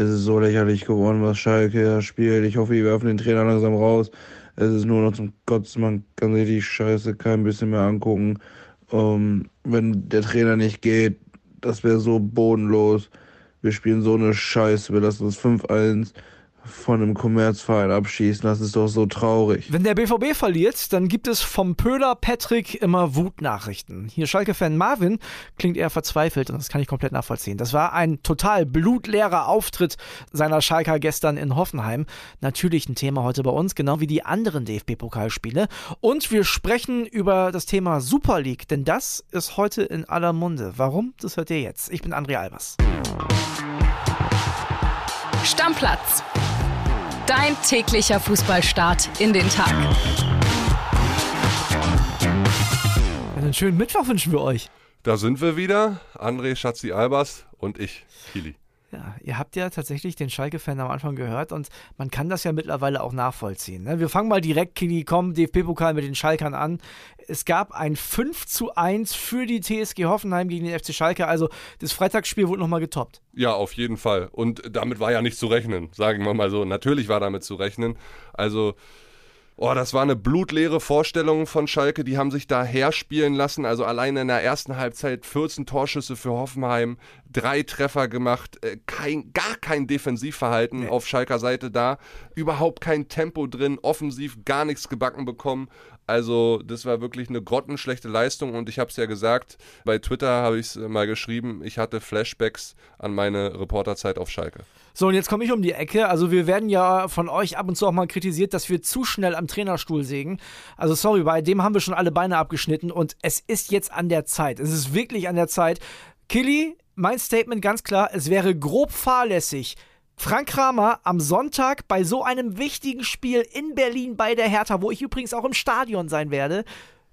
Es ist so lächerlich geworden, was Schalke da spielt. Ich hoffe, die werfen den Trainer langsam raus. Es ist nur noch zum Kotzen, man kann sich die Scheiße kein bisschen mehr angucken. Ähm, wenn der Trainer nicht geht, das wäre so bodenlos. Wir spielen so eine Scheiße, wir lassen uns 5-1 von einem Kommerzverein abschießen. Das ist doch so traurig. Wenn der BVB verliert, dann gibt es vom Pöhler Patrick immer Wutnachrichten. Hier Schalke-Fan Marvin klingt eher verzweifelt und das kann ich komplett nachvollziehen. Das war ein total blutleerer Auftritt seiner Schalker gestern in Hoffenheim. Natürlich ein Thema heute bei uns, genau wie die anderen DFB-Pokalspiele. Und wir sprechen über das Thema Super League, denn das ist heute in aller Munde. Warum? Das hört ihr jetzt. Ich bin André Albers. Stammplatz. Dein täglicher Fußballstart in den Tag. Einen schönen Mittwoch wünschen wir euch. Da sind wir wieder. André Schatzi Albers und ich, Kili. Ja, ihr habt ja tatsächlich den Schalke-Fan am Anfang gehört und man kann das ja mittlerweile auch nachvollziehen. Ne? Wir fangen mal direkt, Kili, komm, DFB-Pokal mit den Schalkern an. Es gab ein 5 zu 1 für die TSG Hoffenheim gegen den FC Schalke. Also das Freitagsspiel wurde nochmal getoppt. Ja, auf jeden Fall. Und damit war ja nicht zu rechnen, sagen wir mal so. Natürlich war damit zu rechnen. Also Oh, das war eine blutleere Vorstellung von Schalke. Die haben sich da herspielen lassen. Also alleine in der ersten Halbzeit 14 Torschüsse für Hoffenheim, drei Treffer gemacht, äh, kein, gar kein Defensivverhalten nee. auf Schalker Seite da. Überhaupt kein Tempo drin, offensiv gar nichts gebacken bekommen. Also das war wirklich eine grottenschlechte Leistung und ich habe es ja gesagt, bei Twitter habe ich es mal geschrieben, ich hatte Flashbacks an meine Reporterzeit auf Schalke. So, und jetzt komme ich um die Ecke. Also wir werden ja von euch ab und zu auch mal kritisiert, dass wir zu schnell am Trainerstuhl sägen. Also sorry, bei dem haben wir schon alle Beine abgeschnitten und es ist jetzt an der Zeit. Es ist wirklich an der Zeit. Killy, mein Statement ganz klar, es wäre grob fahrlässig, Frank Kramer am Sonntag bei so einem wichtigen Spiel in Berlin bei der Hertha, wo ich übrigens auch im Stadion sein werde,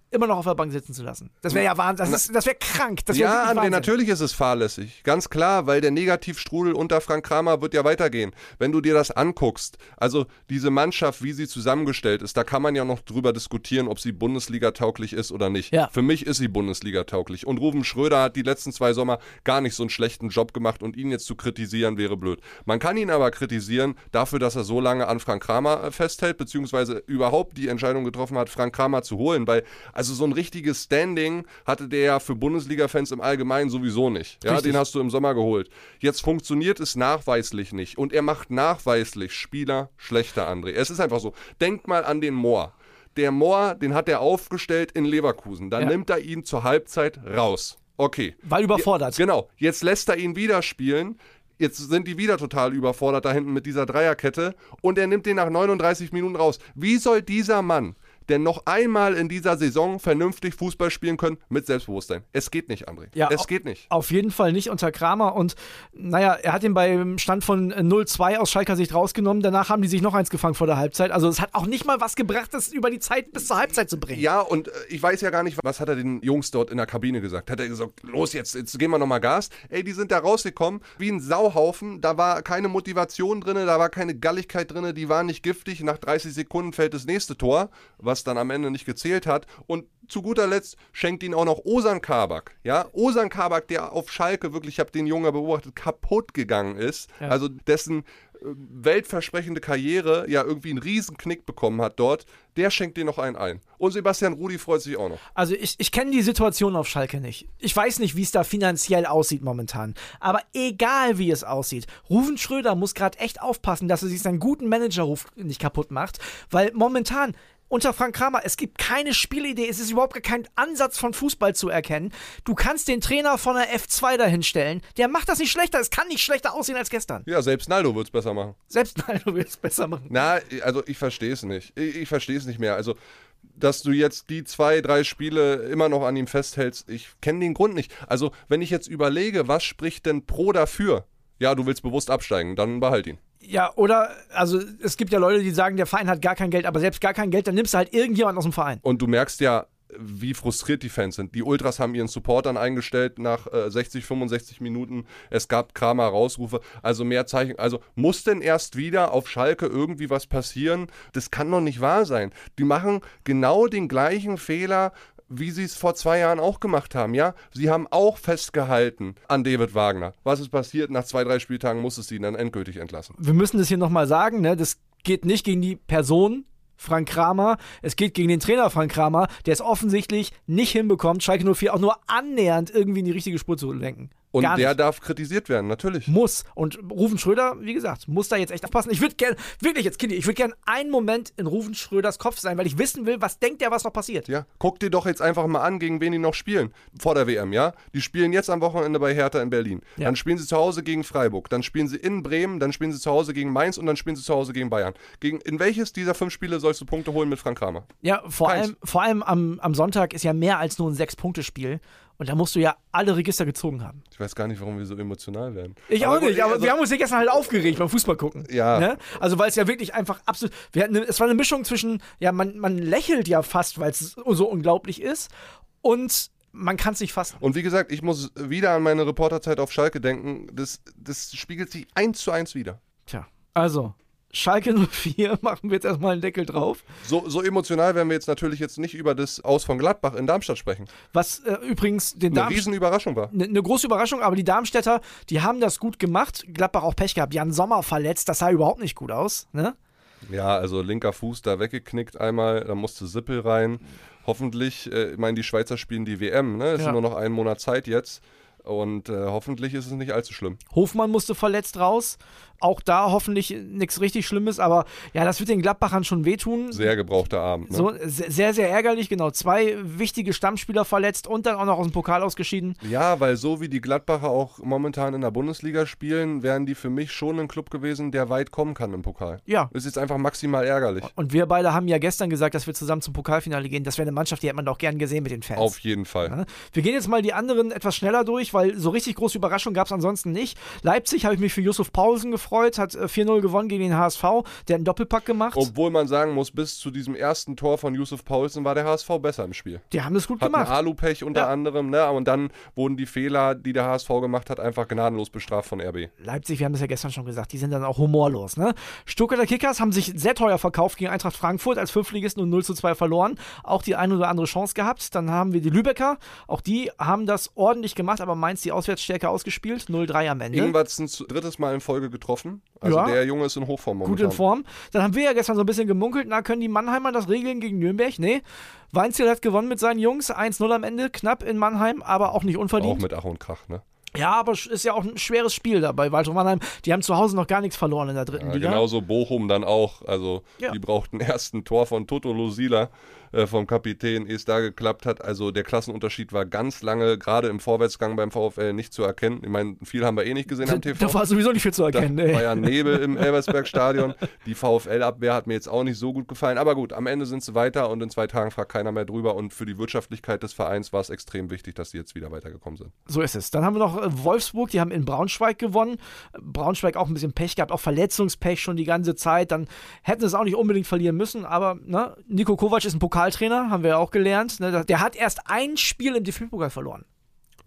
immer noch auf der Bank sitzen zu lassen. Das wäre ja Wahnsinn. Das, das wäre krank. Das wär ja, André, natürlich ist es fahrlässig. Ganz klar, weil der Negativstrudel unter Frank Kramer wird ja weitergehen. Wenn du dir das anguckst, also diese Mannschaft, wie sie zusammengestellt ist, da kann man ja noch drüber diskutieren, ob sie Bundesliga-tauglich ist oder nicht. Ja. Für mich ist sie Bundesliga-tauglich. Und Ruben Schröder hat die letzten zwei Sommer gar nicht so einen schlechten Job gemacht und ihn jetzt zu kritisieren wäre blöd. Man kann ihn aber kritisieren dafür, dass er so lange an Frank Kramer äh, festhält, beziehungsweise überhaupt die Entscheidung getroffen hat, Frank Kramer zu holen, weil also so ein richtiges Standing hatte der ja für Bundesliga-Fans im Allgemeinen sowieso nicht. Ja, Richtig. den hast du im Sommer geholt. Jetzt funktioniert es nachweislich nicht und er macht nachweislich Spieler schlechter, André. Es ist einfach so. Denkt mal an den Moor. Der Moor, den hat er aufgestellt in Leverkusen. Dann ja. nimmt er ihn zur Halbzeit raus. Okay. Weil überfordert. Je, genau. Jetzt lässt er ihn wieder spielen. Jetzt sind die wieder total überfordert da hinten mit dieser Dreierkette und er nimmt den nach 39 Minuten raus. Wie soll dieser Mann denn noch einmal in dieser Saison vernünftig Fußball spielen können mit Selbstbewusstsein. Es geht nicht, André. Ja, es geht nicht. Auf jeden Fall nicht unter Kramer. Und naja, er hat ihn beim Stand von 0-2 aus Schalker Sicht rausgenommen. Danach haben die sich noch eins gefangen vor der Halbzeit. Also es hat auch nicht mal was gebracht, das über die Zeit bis zur Halbzeit zu bringen. Ja, und äh, ich weiß ja gar nicht, was hat er den Jungs dort in der Kabine gesagt? Hat er gesagt, los jetzt, jetzt gehen wir nochmal Gas? Ey, die sind da rausgekommen wie ein Sauhaufen. Da war keine Motivation drin, da war keine Galligkeit drin, die waren nicht giftig. Nach 30 Sekunden fällt das nächste Tor, was dann am Ende nicht gezählt hat. Und zu guter Letzt schenkt ihn auch noch Osan Kabak. Ja, Osan Kabak, der auf Schalke wirklich, ich habe den Jungen beobachtet, kaputt gegangen ist. Ja. Also dessen äh, weltversprechende Karriere ja irgendwie einen riesen Knick bekommen hat dort, der schenkt dir noch einen ein. Und Sebastian Rudi freut sich auch noch. Also ich, ich kenne die Situation auf Schalke nicht. Ich weiß nicht, wie es da finanziell aussieht momentan. Aber egal wie es aussieht, Rufen Schröder muss gerade echt aufpassen, dass er sich seinen guten Managerruf nicht kaputt macht, weil momentan unter Frank Kramer, es gibt keine Spielidee, es ist überhaupt kein Ansatz von Fußball zu erkennen. Du kannst den Trainer von der F2 dahinstellen, der macht das nicht schlechter, es kann nicht schlechter aussehen als gestern. Ja, selbst Naldo wird es besser machen. Selbst Naldo wird es besser machen. Na, also ich verstehe es nicht. Ich, ich verstehe es nicht mehr. Also dass du jetzt die zwei, drei Spiele immer noch an ihm festhältst, ich kenne den Grund nicht. Also, wenn ich jetzt überlege, was spricht denn pro dafür? Ja, du willst bewusst absteigen, dann behalt ihn. Ja, oder, also es gibt ja Leute, die sagen, der Verein hat gar kein Geld, aber selbst gar kein Geld, dann nimmst du halt irgendjemand aus dem Verein. Und du merkst ja, wie frustriert die Fans sind. Die Ultras haben ihren Support dann eingestellt nach äh, 60, 65 Minuten. Es gab Kramer Rausrufe, also mehr Zeichen. Also muss denn erst wieder auf Schalke irgendwie was passieren? Das kann doch nicht wahr sein. Die machen genau den gleichen Fehler wie sie es vor zwei Jahren auch gemacht haben, ja? Sie haben auch festgehalten an David Wagner. Was ist passiert? Nach zwei, drei Spieltagen muss es ihn dann endgültig entlassen. Wir müssen das hier nochmal sagen, ne? Das geht nicht gegen die Person Frank Kramer. Es geht gegen den Trainer Frank Kramer, der es offensichtlich nicht hinbekommt, Schalke 04 auch nur annähernd irgendwie in die richtige Spur zu lenken. Und Gar der nicht. darf kritisiert werden, natürlich. Muss. Und Rufen Schröder, wie gesagt, muss da jetzt echt aufpassen. Ich würde gerne, wirklich jetzt, Kindi, ich würde gerne einen Moment in Rufen Schröders Kopf sein, weil ich wissen will, was denkt er, was noch passiert. Ja, guck dir doch jetzt einfach mal an, gegen wen die noch spielen vor der WM, ja? Die spielen jetzt am Wochenende bei Hertha in Berlin. Ja. Dann spielen sie zu Hause gegen Freiburg, dann spielen sie in Bremen, dann spielen sie zu Hause gegen Mainz und dann spielen sie zu Hause gegen Bayern. Gegen, in welches dieser fünf Spiele sollst du Punkte holen mit Frank Kramer? Ja, vor Keins. allem, vor allem am, am Sonntag ist ja mehr als nur ein Sechs-Punkte-Spiel. Und da musst du ja alle Register gezogen haben. Ich weiß gar nicht, warum wir so emotional werden. Ich Aber auch nicht, aber also- wir haben uns ja gestern halt aufgeregt beim Fußball gucken. Ja. Ne? Also weil es ja wirklich einfach absolut. Wir hatten, es war eine Mischung zwischen, ja, man, man lächelt ja fast, weil es so unglaublich ist, und man kann es nicht fassen. Und wie gesagt, ich muss wieder an meine Reporterzeit auf Schalke denken. Das, das spiegelt sich eins zu eins wieder. Tja. Also, Schalke 04 machen wir jetzt erstmal einen Deckel drauf. So, so emotional werden wir jetzt natürlich jetzt nicht über das Aus von Gladbach in Darmstadt sprechen. Was äh, übrigens den Eine Darmstadt. Riesenüberraschung war. Eine ne große Überraschung, aber die Darmstädter, die haben das gut gemacht. Gladbach auch Pech gehabt. Jan Sommer verletzt, das sah überhaupt nicht gut aus. Ne? Ja, also linker Fuß da weggeknickt einmal, da musste Sippel rein. Hoffentlich, äh, ich meine, die Schweizer spielen die WM, ne? Es Ja. ist nur noch einen Monat Zeit jetzt. Und äh, hoffentlich ist es nicht allzu schlimm. Hofmann musste verletzt raus. Auch da hoffentlich nichts richtig Schlimmes, aber ja, das wird den Gladbachern schon wehtun. Sehr gebrauchter Abend. Ne? So, se- sehr, sehr ärgerlich, genau. Zwei wichtige Stammspieler verletzt und dann auch noch aus dem Pokal ausgeschieden. Ja, weil so wie die Gladbacher auch momentan in der Bundesliga spielen, wären die für mich schon ein Club gewesen, der weit kommen kann im Pokal. Ja. Ist jetzt einfach maximal ärgerlich. Und wir beide haben ja gestern gesagt, dass wir zusammen zum Pokalfinale gehen. Das wäre eine Mannschaft, die hätte man doch gern gesehen mit den Fans. Auf jeden Fall. Ja. Wir gehen jetzt mal die anderen etwas schneller durch, weil so richtig große Überraschung gab es ansonsten nicht. Leipzig habe ich mich für Yusuf Paulsen gefreut, hat äh, 4-0 gewonnen gegen den HSV. Der hat einen Doppelpack gemacht. Obwohl man sagen muss, bis zu diesem ersten Tor von Yusuf Paulsen war der HSV besser im Spiel. Die haben das gut Hat gemacht. Alupech unter Ja. anderem, ne? Und dann wurden die Fehler, die der HSV gemacht hat, einfach gnadenlos bestraft von RB. Leipzig, wir haben das ja gestern schon gesagt, die sind dann auch humorlos. Ne? Stuttgarter Kickers haben sich sehr teuer verkauft gegen Eintracht Frankfurt als Fünftligisten und 0 zu 2 verloren. Auch die eine oder andere Chance gehabt. Dann haben wir die Lübecker, auch die haben das ordentlich gemacht, aber Mainz die Auswärtsstärke ausgespielt. 0-3 am Ende. Ingwertsen drittes Mal in Folge getroffen. Also Ja. der Junge ist in Hochform Gut momentan. in Form. Dann haben wir ja gestern so ein bisschen gemunkelt, na, können die Mannheimer das regeln gegen Nürnberg? Nee. Weinziel hat gewonnen mit seinen Jungs, 1-0 am Ende, knapp in Mannheim, aber auch nicht Auch unverdient. mit Ach und Krach, ne? Ja, aber ist ja auch ein schweres Spiel dabei. Waldhof Mannheim, die haben zu Hause noch gar nichts verloren in der dritten Ja, Liga. genauso Bochum dann auch. Also Ja. die brauchten erst ein Tor von Toto Losila äh, vom Kapitän, ehe es da geklappt hat. Also der Klassenunterschied war ganz lange, gerade im Vorwärtsgang beim VfL, nicht zu erkennen. Ich meine, viel haben wir eh nicht gesehen am TV. Da war sowieso nicht viel zu Da erkennen. ey. war ja Nebel im Elversberg-Stadion. Die VfL-Abwehr hat mir jetzt auch nicht so gut gefallen. Aber gut, am Ende sind sie weiter und in zwei Tagen fragt keiner mehr drüber. Und für die Wirtschaftlichkeit des Vereins war es extrem wichtig, dass sie jetzt wieder weitergekommen sind. So ist es. Dann haben wir noch äh, Wolfsburg, die haben in Braunschweig gewonnen. Braunschweig auch ein bisschen Pech gehabt, auch Verletzungspech schon die ganze Zeit. Dann hätten sie es auch nicht unbedingt verlieren müssen, aber ne, Nico Kovac ist ein Pokaltrainer, haben wir ja auch gelernt. Ne, der hat erst ein Spiel im DFB-Pokal verloren.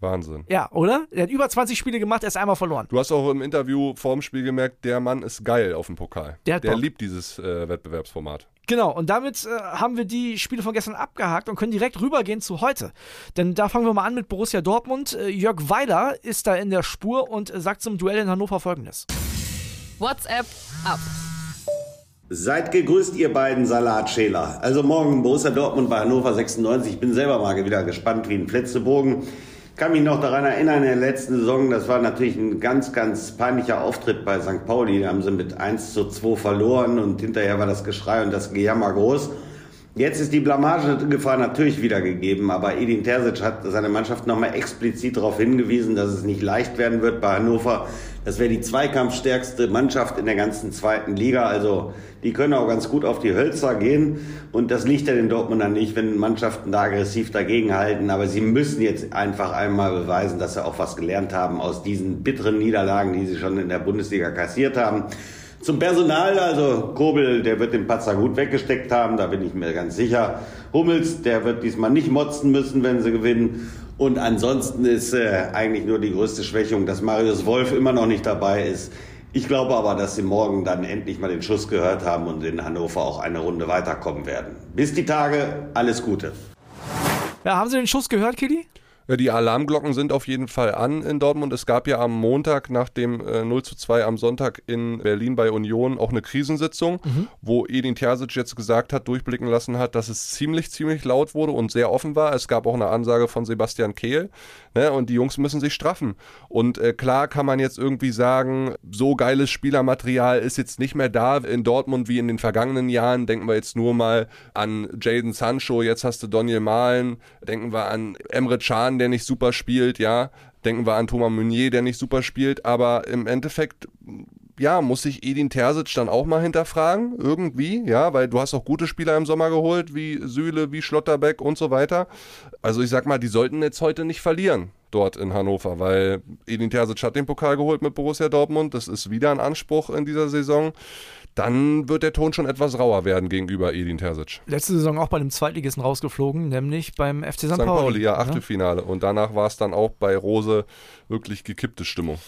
Wahnsinn. Ja, oder? Er hat über 20 Spiele gemacht, erst einmal verloren. Du hast auch im Interview vorm Spiel gemerkt, der Mann ist geil auf dem Pokal. Der Bock. liebt dieses äh, Wettbewerbsformat. Genau, und damit äh, haben wir die Spiele von gestern abgehakt und können direkt rübergehen zu heute. Denn da fangen wir mal an mit Borussia Dortmund. Äh, Jörg Weiler ist da in der Spur und äh, sagt zum Duell in Hannover folgendes. WhatsApp ab. Seid gegrüßt, ihr beiden Salatschäler. Also morgen Borussia Dortmund bei Hannover 96. Ich bin selber mal wieder gespannt wie ein Fletzebogen. Kann mich noch daran erinnern, in der letzten Saison, das war natürlich ein ganz, ganz peinlicher Auftritt bei St. Pauli. Da haben sie mit 1 zu 2 verloren und hinterher war das Geschrei und das Gejammer groß. Jetzt ist die Blamagegefahr natürlich wieder gegeben, aber Edin Terzic hat seine Mannschaft nochmal explizit darauf hingewiesen, dass es nicht leicht werden wird bei Hannover. Das wäre die zweikampfstärkste Mannschaft in der ganzen zweiten Liga. Also die können auch ganz gut auf die Hölzer gehen. Und das liegt ja den Dortmundern nicht, wenn Mannschaften da aggressiv dagegenhalten. Aber sie müssen jetzt einfach einmal beweisen, dass sie auch was gelernt haben aus diesen bitteren Niederlagen, die sie schon in der Bundesliga kassiert haben. Zum Personal, also Kobel, der wird den Patzer gut weggesteckt haben, da bin ich mir ganz sicher. Hummels, der wird diesmal nicht motzen müssen, wenn sie gewinnen. Und ansonsten ist äh, eigentlich nur die größte Schwächung, dass Marius Wolf immer noch nicht dabei ist. Ich glaube aber, dass sie morgen dann endlich mal den Schuss gehört haben und in Hannover auch eine Runde weiterkommen werden. Bis die Tage, alles Gute. Ja, haben Sie den Schuss gehört, Kitty? Die Alarmglocken sind auf jeden Fall an in Dortmund. Es gab ja am Montag nach dem äh, 0 zu 2 am Sonntag in Berlin bei Union auch eine Krisensitzung, Mhm. wo Edin Terzic jetzt gesagt hat, durchblicken lassen hat, dass es ziemlich, ziemlich laut wurde und sehr offen war. Es gab auch eine Ansage von Sebastian Kehl ne, und die Jungs müssen sich straffen. Und äh, klar kann man jetzt irgendwie sagen, so geiles Spielermaterial ist jetzt nicht mehr da in Dortmund wie in den vergangenen Jahren. Denken wir jetzt nur mal an Jaden Sancho, jetzt hast du Daniel Mahlen, denken wir an Emre Can, der nicht super spielt, ja. Denken wir an Thomas Meunier, der nicht super spielt, aber im Endeffekt ja, muss sich Edin Terzic dann auch mal hinterfragen, irgendwie, ja, weil du hast auch gute Spieler im Sommer geholt, wie Süle, wie Schlotterbeck und so weiter. Also ich sag mal, die sollten jetzt heute nicht verlieren dort in Hannover, weil Edin Terzic hat den Pokal geholt mit Borussia Dortmund, das ist wieder ein Anspruch in dieser Saison. Dann wird der Ton schon etwas rauer werden gegenüber Edin Terzic. Letzte Saison auch bei einem Zweitligisten rausgeflogen, nämlich beim FC St. St. Pauli. Pauli, ja, Achtelfinale. Und danach war es dann auch bei Rose wirklich gekippte Stimmung.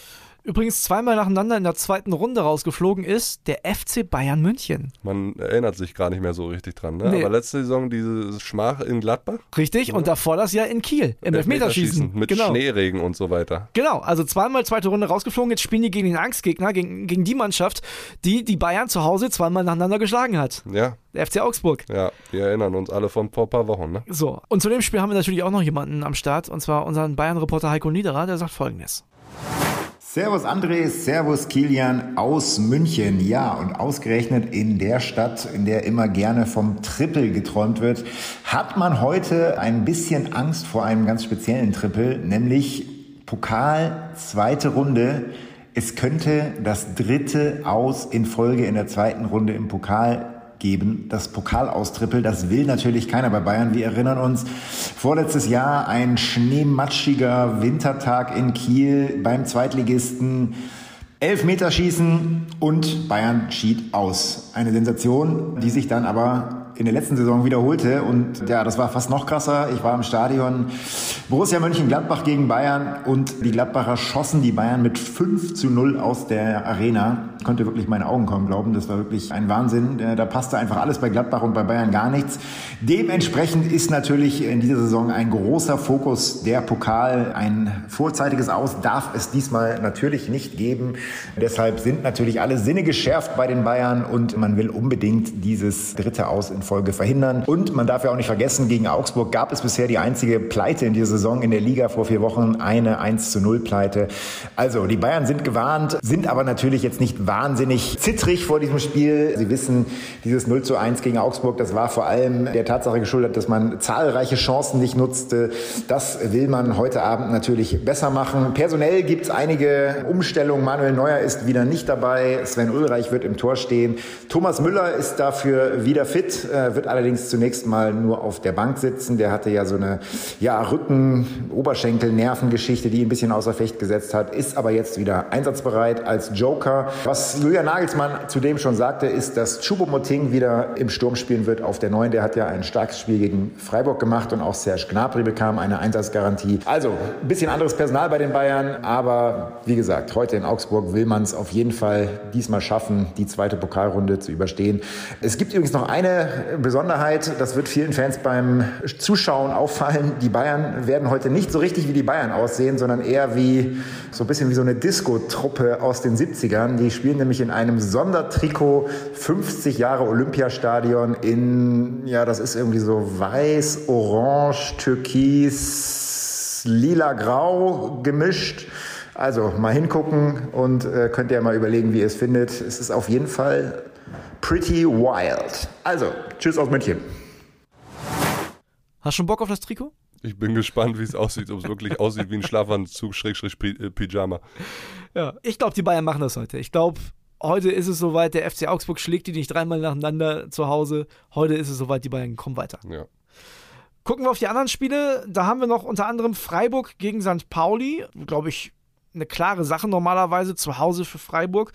Übrigens zweimal nacheinander in der zweiten Runde rausgeflogen ist der FC Bayern München. Man erinnert sich gar nicht mehr so richtig dran. Ne? Nee. Aber letzte Saison diese Schmach in Gladbach. Richtig? Und davor das Jahr in Kiel im Elfmeterschießen. Mit genau. Schneeregen und so weiter. Genau, also zweimal zweite Runde rausgeflogen. Jetzt spielen die gegen den Angstgegner, gegen, gegen die Mannschaft, die die Bayern zu Hause zweimal nacheinander geschlagen hat. Ja, Der FC Augsburg. ja, wir erinnern uns alle von vor ein paar Wochen. Ne? So, und zu dem Spiel haben wir natürlich auch noch jemanden am Start, und zwar unseren Bayern-Reporter Heiko Niederer, der sagt folgendes. Servus André, Servus Kilian aus München. Ja, und ausgerechnet in der Stadt, in der immer gerne vom Triple geträumt wird, hat man heute ein bisschen Angst vor einem ganz speziellen Triple, nämlich Pokal, zweite Runde. Es könnte das dritte Aus in Folge in der zweiten Runde im Pokal geben. Das Pokalaustrippel, das will natürlich keiner bei Bayern. Wir erinnern uns, vorletztes Jahr ein schneematschiger Wintertag in Kiel beim Zweitligisten. Elfmeterschießen und Bayern schied aus. Eine Sensation, die sich dann aber in der letzten Saison wiederholte. Und ja, das war fast noch krasser. Ich war im Stadion Borussia Mönchengladbach gegen Bayern und die Gladbacher schossen die Bayern mit 5 zu 0 aus der Arena. Ich konnte wirklich meine Augen kaum glauben. Das war wirklich ein Wahnsinn. Äh, Da passte einfach alles bei Gladbach und bei Bayern gar nichts. Dementsprechend ist natürlich in dieser Saison ein großer Fokus der Pokal. Ein vorzeitiges Aus darf es diesmal natürlich nicht geben. Deshalb sind natürlich alle Sinne geschärft bei den Bayern und man will unbedingt dieses dritte Aus in Folge verhindern. Und man darf ja auch nicht vergessen, gegen Augsburg gab es bisher die einzige Pleite in dieser Saison in der Liga vor vier Wochen, eine 1 zu 0 Pleite. Also die Bayern sind gewarnt, sind aber natürlich jetzt nicht wahnsinnig zittrig vor diesem Spiel. Sie wissen, dieses 0 zu 1 gegen Augsburg, das war vor allem der Tatsache geschuldet, dass man zahlreiche Chancen nicht nutzte. Das will man heute Abend natürlich besser machen. Personell gibt es einige Umstellungen. Manuel Neuer ist wieder nicht dabei. Sven Ulreich wird im Tor stehen. Thomas Müller ist dafür wieder fit, äh, wird allerdings zunächst mal nur auf der Bank sitzen. Der hatte ja so eine ja, Rücken-Oberschenkel-Nervengeschichte, die ihn ein bisschen außer Fecht gesetzt hat, ist aber jetzt wieder einsatzbereit als Joker. Was Julian Nagelsmann zudem schon sagte, ist, dass Choupo-Moting wieder im Sturm spielen wird auf der Neuen. Der hat ja ein starkes Spiel gegen Freiburg gemacht und auch Serge Gnabry bekam eine Einsatzgarantie. Also ein bisschen anderes Personal bei den Bayern, aber wie gesagt, heute in Augsburg will man es auf jeden Fall diesmal schaffen, die zweite Pokalrunde zu überstehen. Es gibt übrigens noch eine Besonderheit, das wird vielen Fans beim Zuschauen auffallen. Die Bayern werden heute nicht so richtig wie die Bayern aussehen, sondern eher wie so ein bisschen wie so eine Disco-Truppe aus den 70ern. Die spielen nämlich in einem Sondertrikot 50 Jahre Olympiastadion in, ja, das ist irgendwie so weiß, orange, türkis, lila-grau gemischt. Also mal hingucken und äh, könnt ihr mal überlegen, wie ihr es findet. Es ist auf jeden Fall pretty wild. Also, tschüss aus München. Hast du schon Bock auf das Trikot? Ich bin gespannt, wie es aussieht, ob es wirklich aussieht wie ein Schlafanzug, Schrägstrich äh, Pyjama. Ja. Ich glaube, die Bayern machen das heute. Ich glaube, heute ist es soweit, der FC Augsburg schlägt die nicht dreimal nacheinander zu Hause. Heute ist es soweit, die Bayern kommen weiter. Ja. Gucken wir auf die anderen Spiele. Da haben wir noch unter anderem Freiburg gegen St. Pauli. Glaube ich, eine klare Sache normalerweise zu Hause für Freiburg.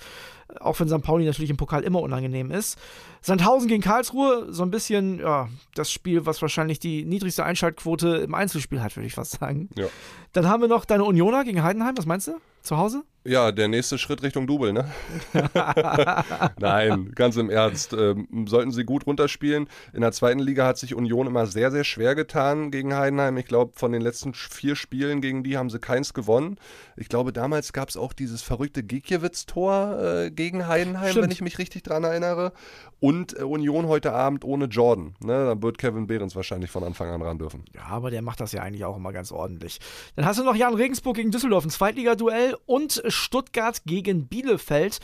Auch wenn St. Pauli natürlich im Pokal immer unangenehm ist. Sandhausen gegen Karlsruhe, so ein bisschen, ja, das Spiel, was wahrscheinlich die niedrigste Einschaltquote im Einzelspiel hat, würde ich fast sagen. Ja. Dann haben wir noch deine Unioner gegen Heidenheim. Was meinst du? Zu Hause? Ja, der nächste Schritt Richtung Double, ne? Nein, ganz im Ernst. Ähm, sollten sie gut runterspielen. In der zweiten Liga hat sich Union immer sehr, sehr schwer getan gegen Heidenheim. Ich glaube, von den letzten vier Spielen gegen die haben sie keins gewonnen. Ich glaube, damals gab es auch dieses verrückte Gikiewicz-Tor äh, gegen Heidenheim, Stimmt. wenn ich mich richtig dran erinnere. Und äh, Union heute Abend ohne Jordan. Ne? Dann wird Kevin Behrens wahrscheinlich von Anfang an ran dürfen. Ja, aber der macht das ja eigentlich auch immer ganz ordentlich. Dann hast du noch Jan Regensburg gegen Düsseldorf, ein Zweitligaduell und Stuttgart gegen Bielefeld.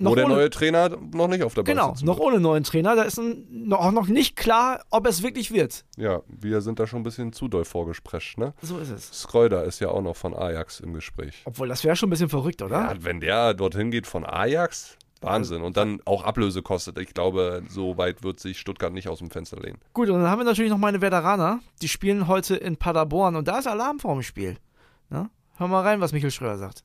Noch Wo der ohne- neue Trainer noch nicht auf der Bank Genau, sitzen noch ohne neuen Trainer. Da ist ein, auch noch nicht klar, ob es wirklich wird. Ja, wir sind da schon ein bisschen zu doll vorgesprescht, ne? So ist es. Schreuder ist ja auch noch von Ajax im Gespräch. Obwohl, das wäre schon ein bisschen verrückt, oder? Ja, wenn der dorthin geht von Ajax, Wahnsinn. Und dann auch Ablöse kostet. Ich glaube, so weit wird sich Stuttgart nicht aus dem Fenster lehnen. Gut, und dann haben wir natürlich noch meine Veteraner. Die spielen heute in Paderborn und da ist Alarm vor dem Spiel. Na? Hör mal rein, was Michael Schröder sagt.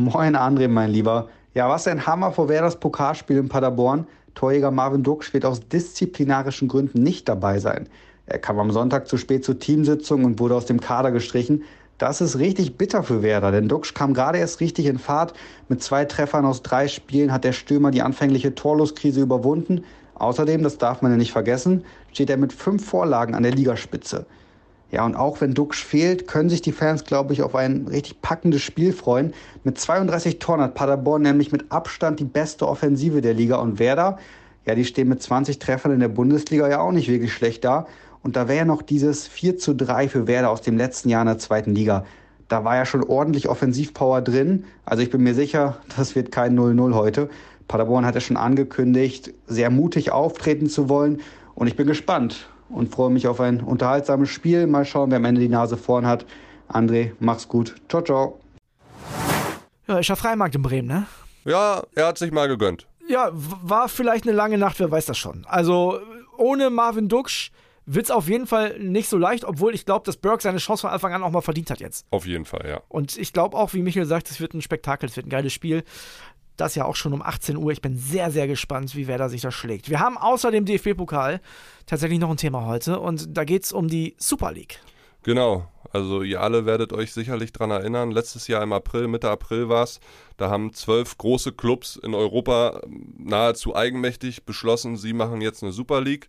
Moin André, mein Lieber. Ja, was ein Hammer vor Werders Pokalspiel in Paderborn. Torjäger Marvin Duksch wird aus disziplinarischen Gründen nicht dabei sein. Er kam am Sonntag zu spät zur Teamsitzung und wurde aus dem Kader gestrichen. Das ist richtig bitter für Werder, denn Duksch kam gerade erst richtig in Fahrt. Mit zwei Treffern aus drei Spielen hat der Stürmer die anfängliche Torloskrise überwunden. Außerdem, das darf man ja nicht vergessen, steht er mit fünf Vorlagen an der Ligaspitze. Ja, und auch wenn Duxch fehlt, können sich die Fans, glaube ich, auf ein richtig packendes Spiel freuen. Mit 32 Toren hat Paderborn nämlich mit Abstand die beste Offensive der Liga und Werder, ja, die stehen mit 20 Treffern in der Bundesliga ja auch nicht wirklich schlecht da. Und da wäre ja noch dieses 4 zu 3 für Werder aus dem letzten Jahr in der zweiten Liga. Da war ja schon ordentlich Offensivpower drin. Also ich bin mir sicher, das wird kein 0-0 heute. Paderborn hat ja schon angekündigt, sehr mutig auftreten zu wollen. Und ich bin gespannt und freue mich auf ein unterhaltsames Spiel. Mal schauen, wer am Ende die Nase vorn hat. André, mach's gut. Ciao, ciao. Ja, ist ja Freimarkt in Bremen, ne? Ja, er hat sich mal gegönnt. Ja, war vielleicht eine lange Nacht, wer weiß das schon. Also ohne Marvin Duksch wird es auf jeden Fall nicht so leicht, obwohl ich glaube, dass Burke seine Chance von Anfang an auch mal verdient hat jetzt. Auf jeden Fall, ja. Und ich glaube auch, wie Michael sagt, es wird ein Spektakel, es wird ein geiles Spiel. Das ja auch schon um 18 Uhr. Ich bin sehr, sehr gespannt, wie Werder sich da schlägt. Wir haben außer dem DFB-Pokal tatsächlich noch ein Thema heute und da geht es um die Super League. Genau. Also ihr alle werdet euch sicherlich dran erinnern. Letztes Jahr im April, Mitte April war es, da haben zwölf große Clubs in Europa nahezu eigenmächtig beschlossen, sie machen jetzt eine Super League.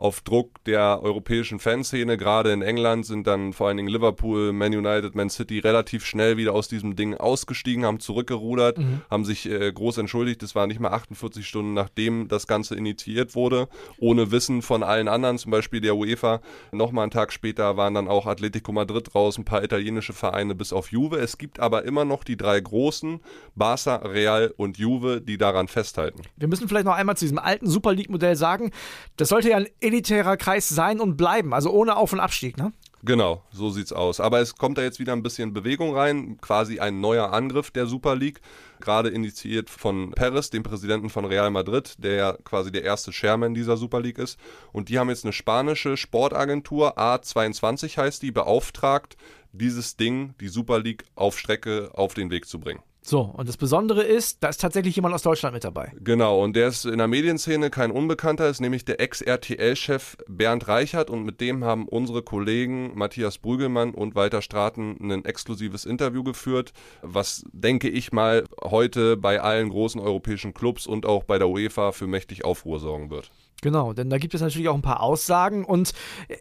Auf Druck der europäischen Fanszene, gerade in England, sind dann vor allen Dingen Liverpool, Man United, Man City relativ schnell wieder aus diesem Ding ausgestiegen, haben zurückgerudert, haben sich äh, groß entschuldigt. Das war nicht mal 48 Stunden, nachdem das Ganze initiiert wurde, ohne Wissen von allen anderen, zum Beispiel der UEFA. Nochmal einen Tag später waren dann auch Atletico Madrid raus, ein paar italienische Vereine bis auf Juve. Es gibt aber immer noch die drei großen, Barca, Real und Juve, die daran festhalten. Wir müssen vielleicht noch einmal zu diesem alten Super League-Modell sagen, das sollte ja ein elitärer Kreis sein und bleiben, also ohne Auf- und Abstieg, ne? Genau, so sieht's aus. Aber es kommt da jetzt wieder ein bisschen Bewegung rein, quasi ein neuer Angriff der Super League, gerade initiiert von Perez, dem Präsidenten von Real Madrid, der ja quasi der erste Chairman dieser Super League ist. Und die haben jetzt eine spanische Sportagentur, A22 heißt die, beauftragt, dieses Ding, die Super League, auf Strecke auf den Weg zu bringen. So, und das Besondere ist, da ist tatsächlich jemand aus Deutschland mit dabei. Genau, und der ist in der Medienszene kein Unbekannter, ist nämlich der Ex-RTL-Chef Bernd Reichert und mit dem haben unsere Kollegen Matthias Brügelmann und Walter Straten ein exklusives Interview geführt, was, denke ich mal, heute bei allen großen europäischen Clubs und auch bei der UEFA für mächtig Aufruhr sorgen wird. Genau, denn da gibt es natürlich auch ein paar Aussagen und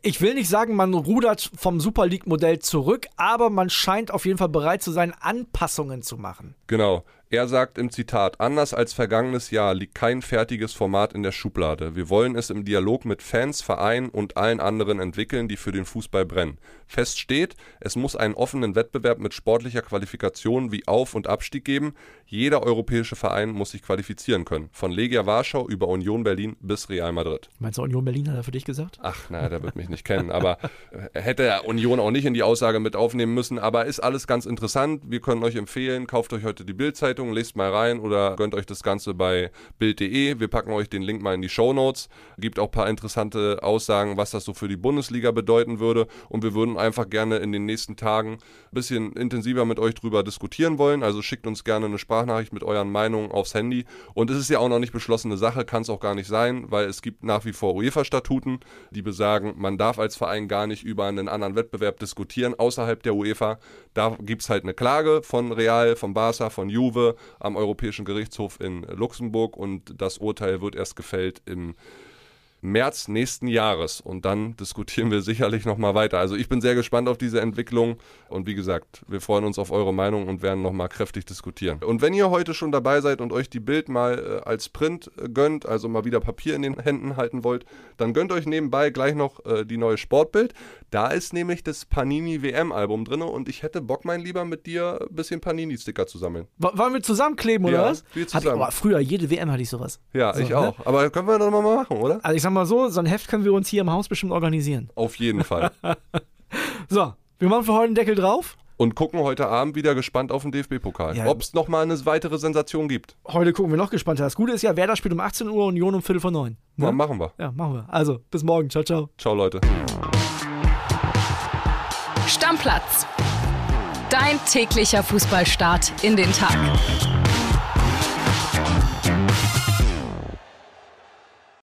ich will nicht sagen, man rudert vom Super League-Modell zurück, aber man scheint auf jeden Fall bereit zu sein, Anpassungen zu machen. Genau. Er sagt im Zitat, anders als vergangenes Jahr liegt kein fertiges Format in der Schublade. Wir wollen es im Dialog mit Fans, Vereinen und allen anderen entwickeln, die für den Fußball brennen. Fest steht, es muss einen offenen Wettbewerb mit sportlicher Qualifikation wie Auf- und Abstieg geben. Jeder europäische Verein muss sich qualifizieren können. Von Legia Warschau über Union Berlin bis Real Madrid. Meinst du, Union Berlin hat er für dich gesagt? Ach, naja, der wird mich nicht kennen. Aber äh, hätte er Union auch nicht in die Aussage mit aufnehmen müssen. Aber ist alles ganz interessant. Wir können euch empfehlen, kauft euch heute die Bildzeitung. Zeitung, lest mal rein oder gönnt euch das Ganze bei Bild.de. Wir packen euch den Link mal in die Show Notes. Gibt auch ein paar interessante Aussagen, was das so für die Bundesliga bedeuten würde. Und wir würden einfach gerne in den nächsten Tagen ein bisschen intensiver mit euch drüber diskutieren wollen. Also schickt uns gerne eine Sprachnachricht mit euren Meinungen aufs Handy. Und es ist ja auch noch nicht beschlossene Sache, kann es auch gar nicht sein, weil es gibt nach wie vor UEFA-Statuten, die besagen, man darf als Verein gar nicht über einen anderen Wettbewerb diskutieren außerhalb der UEFA. Da gibt es halt eine Klage von Real, von Barca, von Juve am Europäischen Gerichtshof in Luxemburg und das Urteil wird erst gefällt im März nächsten Jahres und dann diskutieren wir sicherlich nochmal weiter. Also ich bin sehr gespannt auf diese Entwicklung und wie gesagt, wir freuen uns auf eure Meinung und werden nochmal kräftig diskutieren. Und wenn ihr heute schon dabei seid und euch die Bild mal äh, als Print äh, gönnt, also mal wieder Papier in den Händen halten wollt, dann gönnt euch nebenbei gleich noch äh, die neue Sportbild. Da ist nämlich das Panini WM-Album drin und ich hätte Bock, mein Lieber, mit dir ein bisschen Panini-Sticker zu sammeln. Wollen wir zusammenkleben oder Ja, was? wir Hatte ich, zusammen. aber früher, jede WM hatte ich sowas. Ja, So, ich ne? auch. Aber können wir doch mal machen, oder? Also ich sag mal so, so ein Heft können wir uns hier im Haus bestimmt organisieren. Auf jeden Fall. So, wir machen für heute einen Deckel drauf. und gucken heute Abend wieder gespannt auf den DFB-Pokal. Ja. Ob es nochmal eine weitere Sensation gibt. Heute gucken wir noch gespannter. Das Gute ist ja, Werder spielt um 18 Uhr, Union um Viertel vor neun. Ja, Ne? machen wir. Ja, machen wir. Also, bis morgen. Ciao, ciao. Ciao, Leute. Stammplatz. Dein täglicher Fußballstart in den Tag.